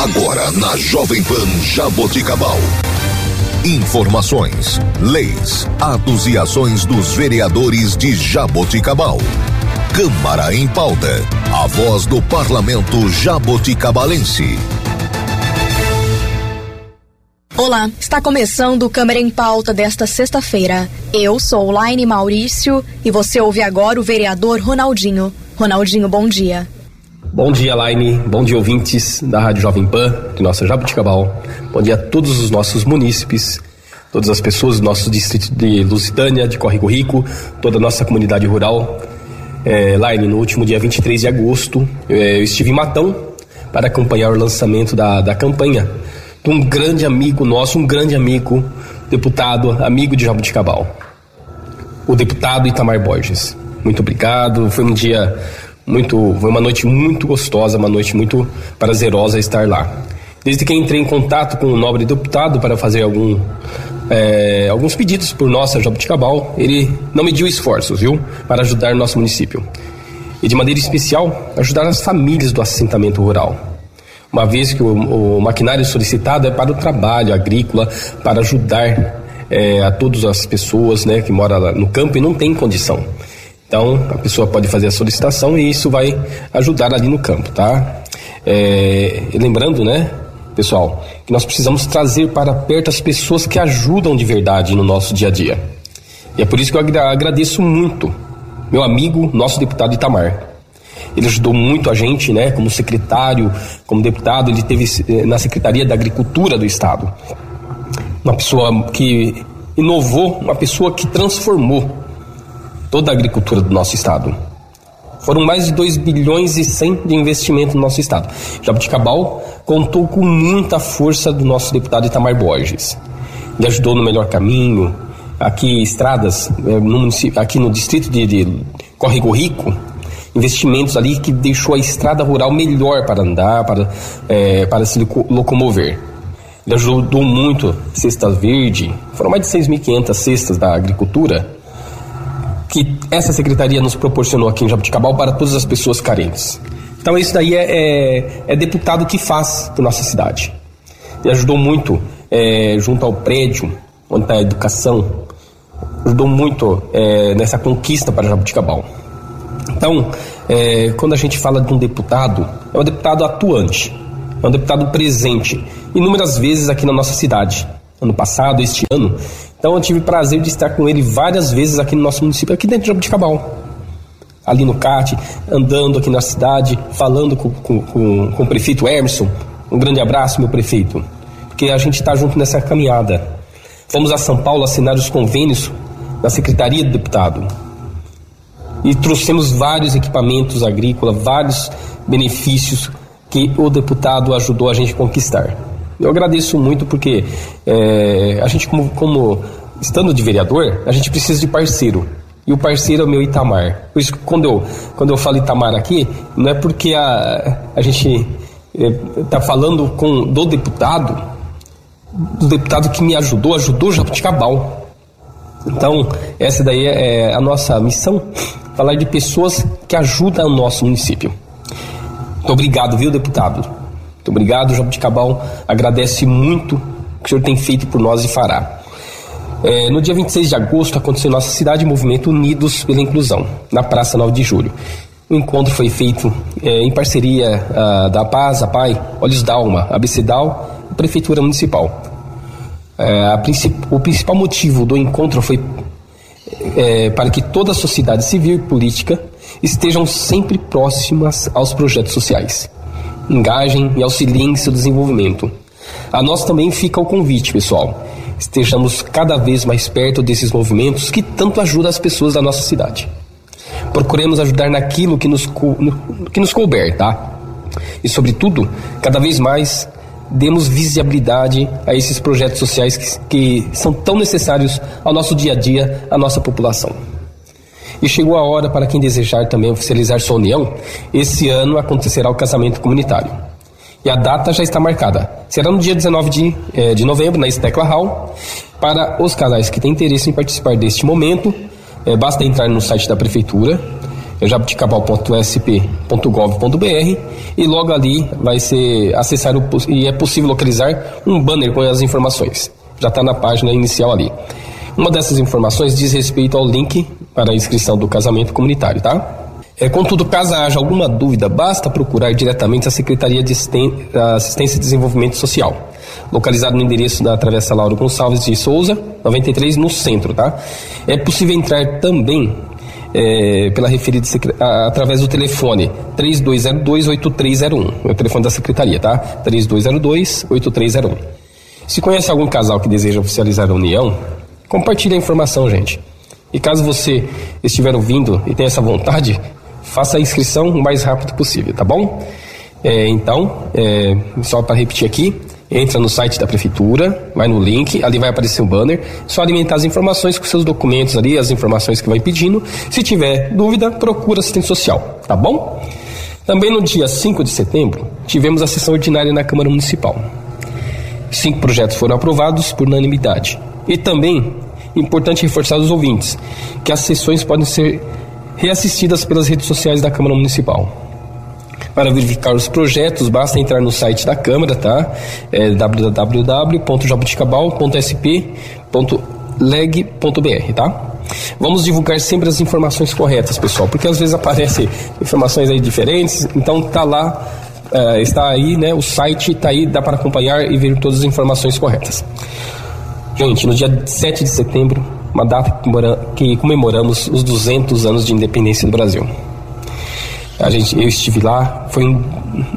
Agora na Jovem Pan Jaboticabal. Informações, leis, atos e ações dos vereadores de Jaboticabal. Câmara em pauta. A voz do parlamento jaboticabalense. Olá, está começando o Câmara em Pauta desta sexta-feira. Eu sou Laine Maurício e você ouve agora o vereador Ronaldinho. Ronaldinho, bom dia. Bom dia, Laine. Bom dia, ouvintes da Rádio Jovem Pan, de nossa Jabuticabal. Bom dia a todos os nossos munícipes, todas as pessoas do nosso distrito de Lusitânia, de Córrego Rico, toda a nossa comunidade rural. É, Laine, no último dia 23 de agosto, é, eu estive em Matão para acompanhar o lançamento da, da campanha de um grande amigo nosso, um grande amigo, deputado, amigo de Jabuticabal, o deputado Itamar Borges. Muito obrigado. Foi um dia muito, foi uma noite muito gostosa, uma noite muito prazerosa estar lá. Desde que entrei em contato com o nobre deputado para fazer algum, é, alguns pedidos por nossa Jabuticabal, ele não mediu esforços, viu, para ajudar nosso município. E de maneira especial, ajudar as famílias do assentamento rural uma vez que o, o maquinário solicitado é para o trabalho agrícola, para ajudar é, a todas as pessoas né, que moram no campo e não tem condição. Então, a pessoa pode fazer a solicitação e isso vai ajudar ali no campo, tá? É, lembrando, né, pessoal, que nós precisamos trazer para perto as pessoas que ajudam de verdade no nosso dia a dia. E é por isso que eu agradeço muito meu amigo, nosso deputado Itamar. Ele ajudou muito a gente, né, como secretário, como deputado, ele teve eh, na Secretaria da Agricultura do Estado. Uma pessoa que inovou, uma pessoa que transformou toda a agricultura do nosso estado. Foram mais de 2 bilhões e 100 de investimento no nosso estado. Jabuticabal contou com muita força do nosso deputado Itamar Borges. Ele ajudou no melhor caminho, aqui estradas, eh, no aqui no distrito de, de Córrego Rico, investimentos ali que deixou a estrada rural melhor para andar, para, é, para se locomover. Ele ajudou muito Cesta Verde, foram mais de 6.500 cestas da agricultura que essa secretaria nos proporcionou aqui em Jabuticabal para todas as pessoas carentes. Então isso daí é, é, é deputado que faz por nossa cidade. Ele ajudou muito é, junto ao prédio, onde está a educação, ajudou muito é, nessa conquista para Jabuticabal. Então, é, quando a gente fala de um deputado, é um deputado atuante, é um deputado presente, inúmeras vezes aqui na nossa cidade. Ano passado, este ano. Então, eu tive prazer de estar com ele várias vezes aqui no nosso município, aqui dentro de Jabuticabal. Ali no CAT, andando aqui na cidade, falando com, com, com, com o prefeito Emerson. Um grande abraço, meu prefeito. Porque a gente está junto nessa caminhada. Fomos a São Paulo assinar os convênios na Secretaria do Deputado e trouxemos vários equipamentos agrícolas, vários benefícios que o deputado ajudou a gente a conquistar. Eu agradeço muito porque é, a gente, como, como estando de vereador, a gente precisa de parceiro. E o parceiro é o meu Itamar. Por isso quando eu, quando eu falo Itamar aqui, não é porque a, a gente está é, falando com, do deputado, do deputado que me ajudou, ajudou Jabuticabal. Então, essa daí é a nossa missão falar de pessoas que ajudam o nosso município. Muito obrigado, viu, deputado? Muito obrigado, Jabuticabal. Agradece muito o que o senhor tem feito por nós e fará. É, no dia 26 de agosto aconteceu nossa cidade movimento Unidos pela Inclusão, na Praça 9 de Julho. O encontro foi feito é, em parceria a, da Paz, a Pai, Olhos d'Alma, Abecedal e Prefeitura Municipal. É, princip, o principal motivo do encontro foi é, para que toda a sociedade civil e política estejam sempre próximas aos projetos sociais, engajem e auxiliem seu desenvolvimento. A nós também fica o convite, pessoal. Estejamos cada vez mais perto desses movimentos que tanto ajudam as pessoas da nossa cidade. Procuremos ajudar naquilo que nos, que nos couber, tá? E, sobretudo, cada vez mais demos visibilidade a esses projetos sociais que, que são tão necessários ao nosso dia a dia, à nossa população. E chegou a hora para quem desejar também oficializar sua união, esse ano acontecerá o casamento comunitário. E a data já está marcada. Será no dia 19 de, eh, de novembro, na Stecla Hall. Para os casais que têm interesse em participar deste momento, eh, basta entrar no site da Prefeitura, jabuticabal.sp.gov.br e logo ali vai ser acessar o, e é possível localizar um banner com as informações. Já está na página inicial ali. Uma dessas informações diz respeito ao link para a inscrição do casamento comunitário, tá? É, contudo, caso haja alguma dúvida, basta procurar diretamente a Secretaria de Assistência e Desenvolvimento Social, localizado no endereço da Travessa Lauro Gonçalves de Souza, 93, no centro, tá? É possível entrar também é, pela referida através do telefone 3202-8301, é o telefone da secretaria, tá? 3202-8301. Se conhece algum casal que deseja oficializar a união, compartilhe a informação, gente. E caso você estiver ouvindo e tenha essa vontade, faça a inscrição o mais rápido possível, tá bom? É, então, é, só para repetir aqui, entra no site da prefeitura, vai no link, ali vai aparecer um banner, só alimentar as informações com seus documentos ali, as informações que vai pedindo. Se tiver dúvida, procura assistente social, tá bom? Também no dia 5 de setembro, tivemos a sessão ordinária na Câmara Municipal. Cinco projetos foram aprovados por unanimidade. E também, importante reforçar aos ouvintes, que as sessões podem ser reassistidas pelas redes sociais da Câmara Municipal. Para verificar os projetos, basta entrar no site da Câmara, tá? É www.jabuticabal.sp.leg.br, tá? Vamos divulgar sempre as informações corretas, pessoal, porque às vezes aparecem informações aí diferentes, então tá lá, uh, está aí, né? O site está aí, dá para acompanhar e ver todas as informações corretas. Gente, no dia 7 de setembro uma data que comemoramos os 200 anos de independência do Brasil. A gente, eu estive lá, foi um,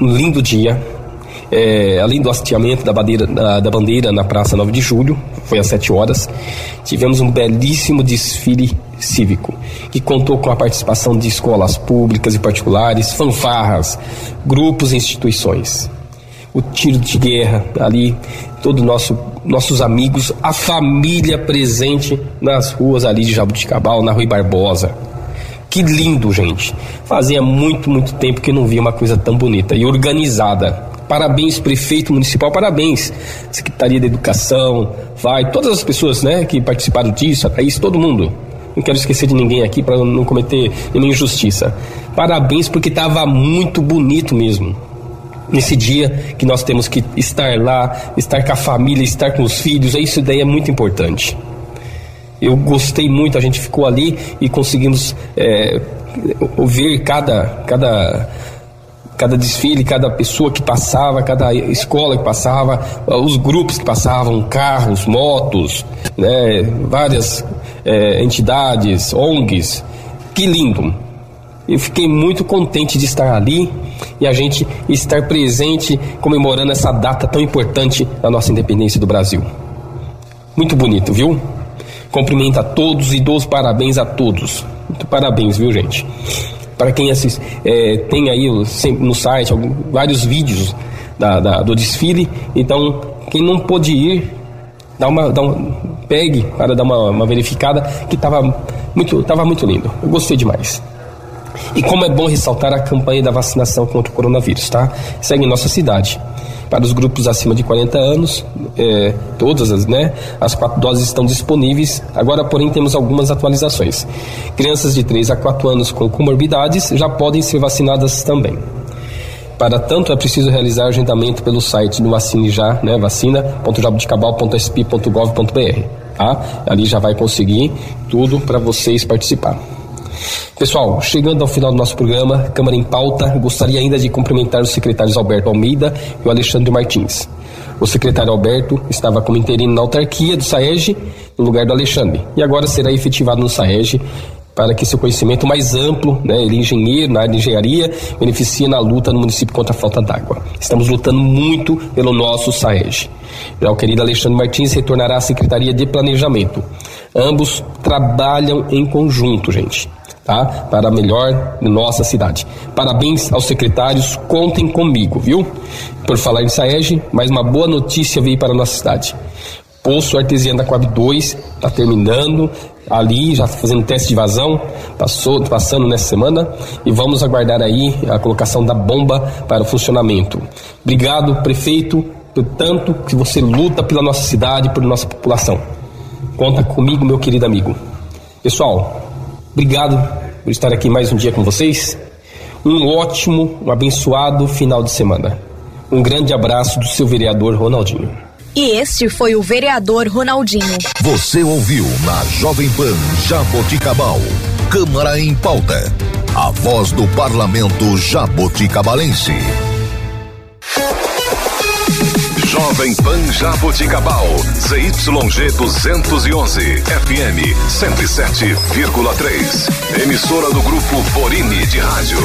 lindo dia. É, além do hasteamento da bandeira, da, da, bandeira na Praça 9 de Julho, foi às 7 horas, tivemos um belíssimo desfile cívico, que contou com a participação de escolas públicas e particulares, fanfarras, grupos e instituições o tiro de guerra ali, todos nosso, nossos amigos, a família presente nas ruas ali de Jabuticabal, na Rui Barbosa. Que lindo, gente. Fazia muito, muito tempo que não via uma coisa tão bonita e organizada. Parabéns, prefeito municipal, parabéns. Secretaria da Educação, vai, todas as pessoas né, que participaram disso, a Thaís, todo mundo. Não quero esquecer de ninguém aqui para não cometer nenhuma injustiça. Parabéns porque estava muito bonito mesmo nesse dia que nós temos que estar lá, estar com a família, estar com os filhos, isso daí é muito importante. Eu gostei muito, a gente ficou ali e conseguimos é, ouvir cada, cada, cada desfile, cada pessoa que passava, cada escola que passava, os grupos que passavam, carros, motos, né, várias é, entidades, ONGs. Que lindo! Eu fiquei muito contente de estar ali e a gente estar presente comemorando essa data tão importante da nossa independência do Brasil. Muito bonito, viu? Cumprimento a todos e dou os parabéns a todos. Muito parabéns, viu, gente? Para quem assiste, é, tem aí no site vários vídeos da, da, do desfile, então quem não pôde ir, dá uma, dá um, pegue para dar uma, uma verificada que estava muito, tava muito lindo. Eu gostei demais. E como é bom ressaltar a campanha da vacinação contra o coronavírus, tá? Segue em nossa cidade. Para os grupos acima de 40 anos, é, todas as, né? As quatro doses estão disponíveis. Agora, porém, temos algumas atualizações. Crianças de 3 a 4 anos com comorbidades já podem ser vacinadas também. Para tanto, é preciso realizar agendamento pelo site do Vacine Já, né? vacina.jabuticabal.sp.gov.br, tá? Ali já vai conseguir tudo para vocês participar. Pessoal, chegando ao final do nosso programa, Câmara em Pauta, gostaria ainda de cumprimentar os secretários Alberto Almeida e o Alexandre Martins. O secretário Alberto estava como interino na autarquia do SAEG, no lugar do Alexandre, e agora será efetivado no SAEG para que seu conhecimento mais amplo, né, ele é engenheiro na área de engenharia, beneficie na luta no município contra a falta d'água. Estamos lutando muito pelo nosso SAEG. Já o querido Alexandre Martins retornará à Secretaria de Planejamento. Ambos trabalham em conjunto, gente tá? Para melhor nossa cidade. Parabéns aos secretários, contem comigo, viu? Por falar em Saege, mais uma boa notícia veio para a nossa cidade. Poço Artesiano da Coab 2 está terminando, ali já fazendo teste de vazão, passou, passando nessa semana e vamos aguardar aí a colocação da bomba para o funcionamento. Obrigado, prefeito, por tanto que você luta pela nossa cidade, por nossa população. Conta comigo, meu querido amigo. Pessoal, Obrigado por estar aqui mais um dia com vocês. Um ótimo, um abençoado final de semana. Um grande abraço do seu vereador Ronaldinho. E este foi o vereador Ronaldinho. Você ouviu na Jovem Pan Jaboticabal. Câmara em pauta. A voz do parlamento jaboticabalense. Jovem Pan Jaboticabal. ZYG 211. FM 107,3. Emissora do grupo Borini de Rádio.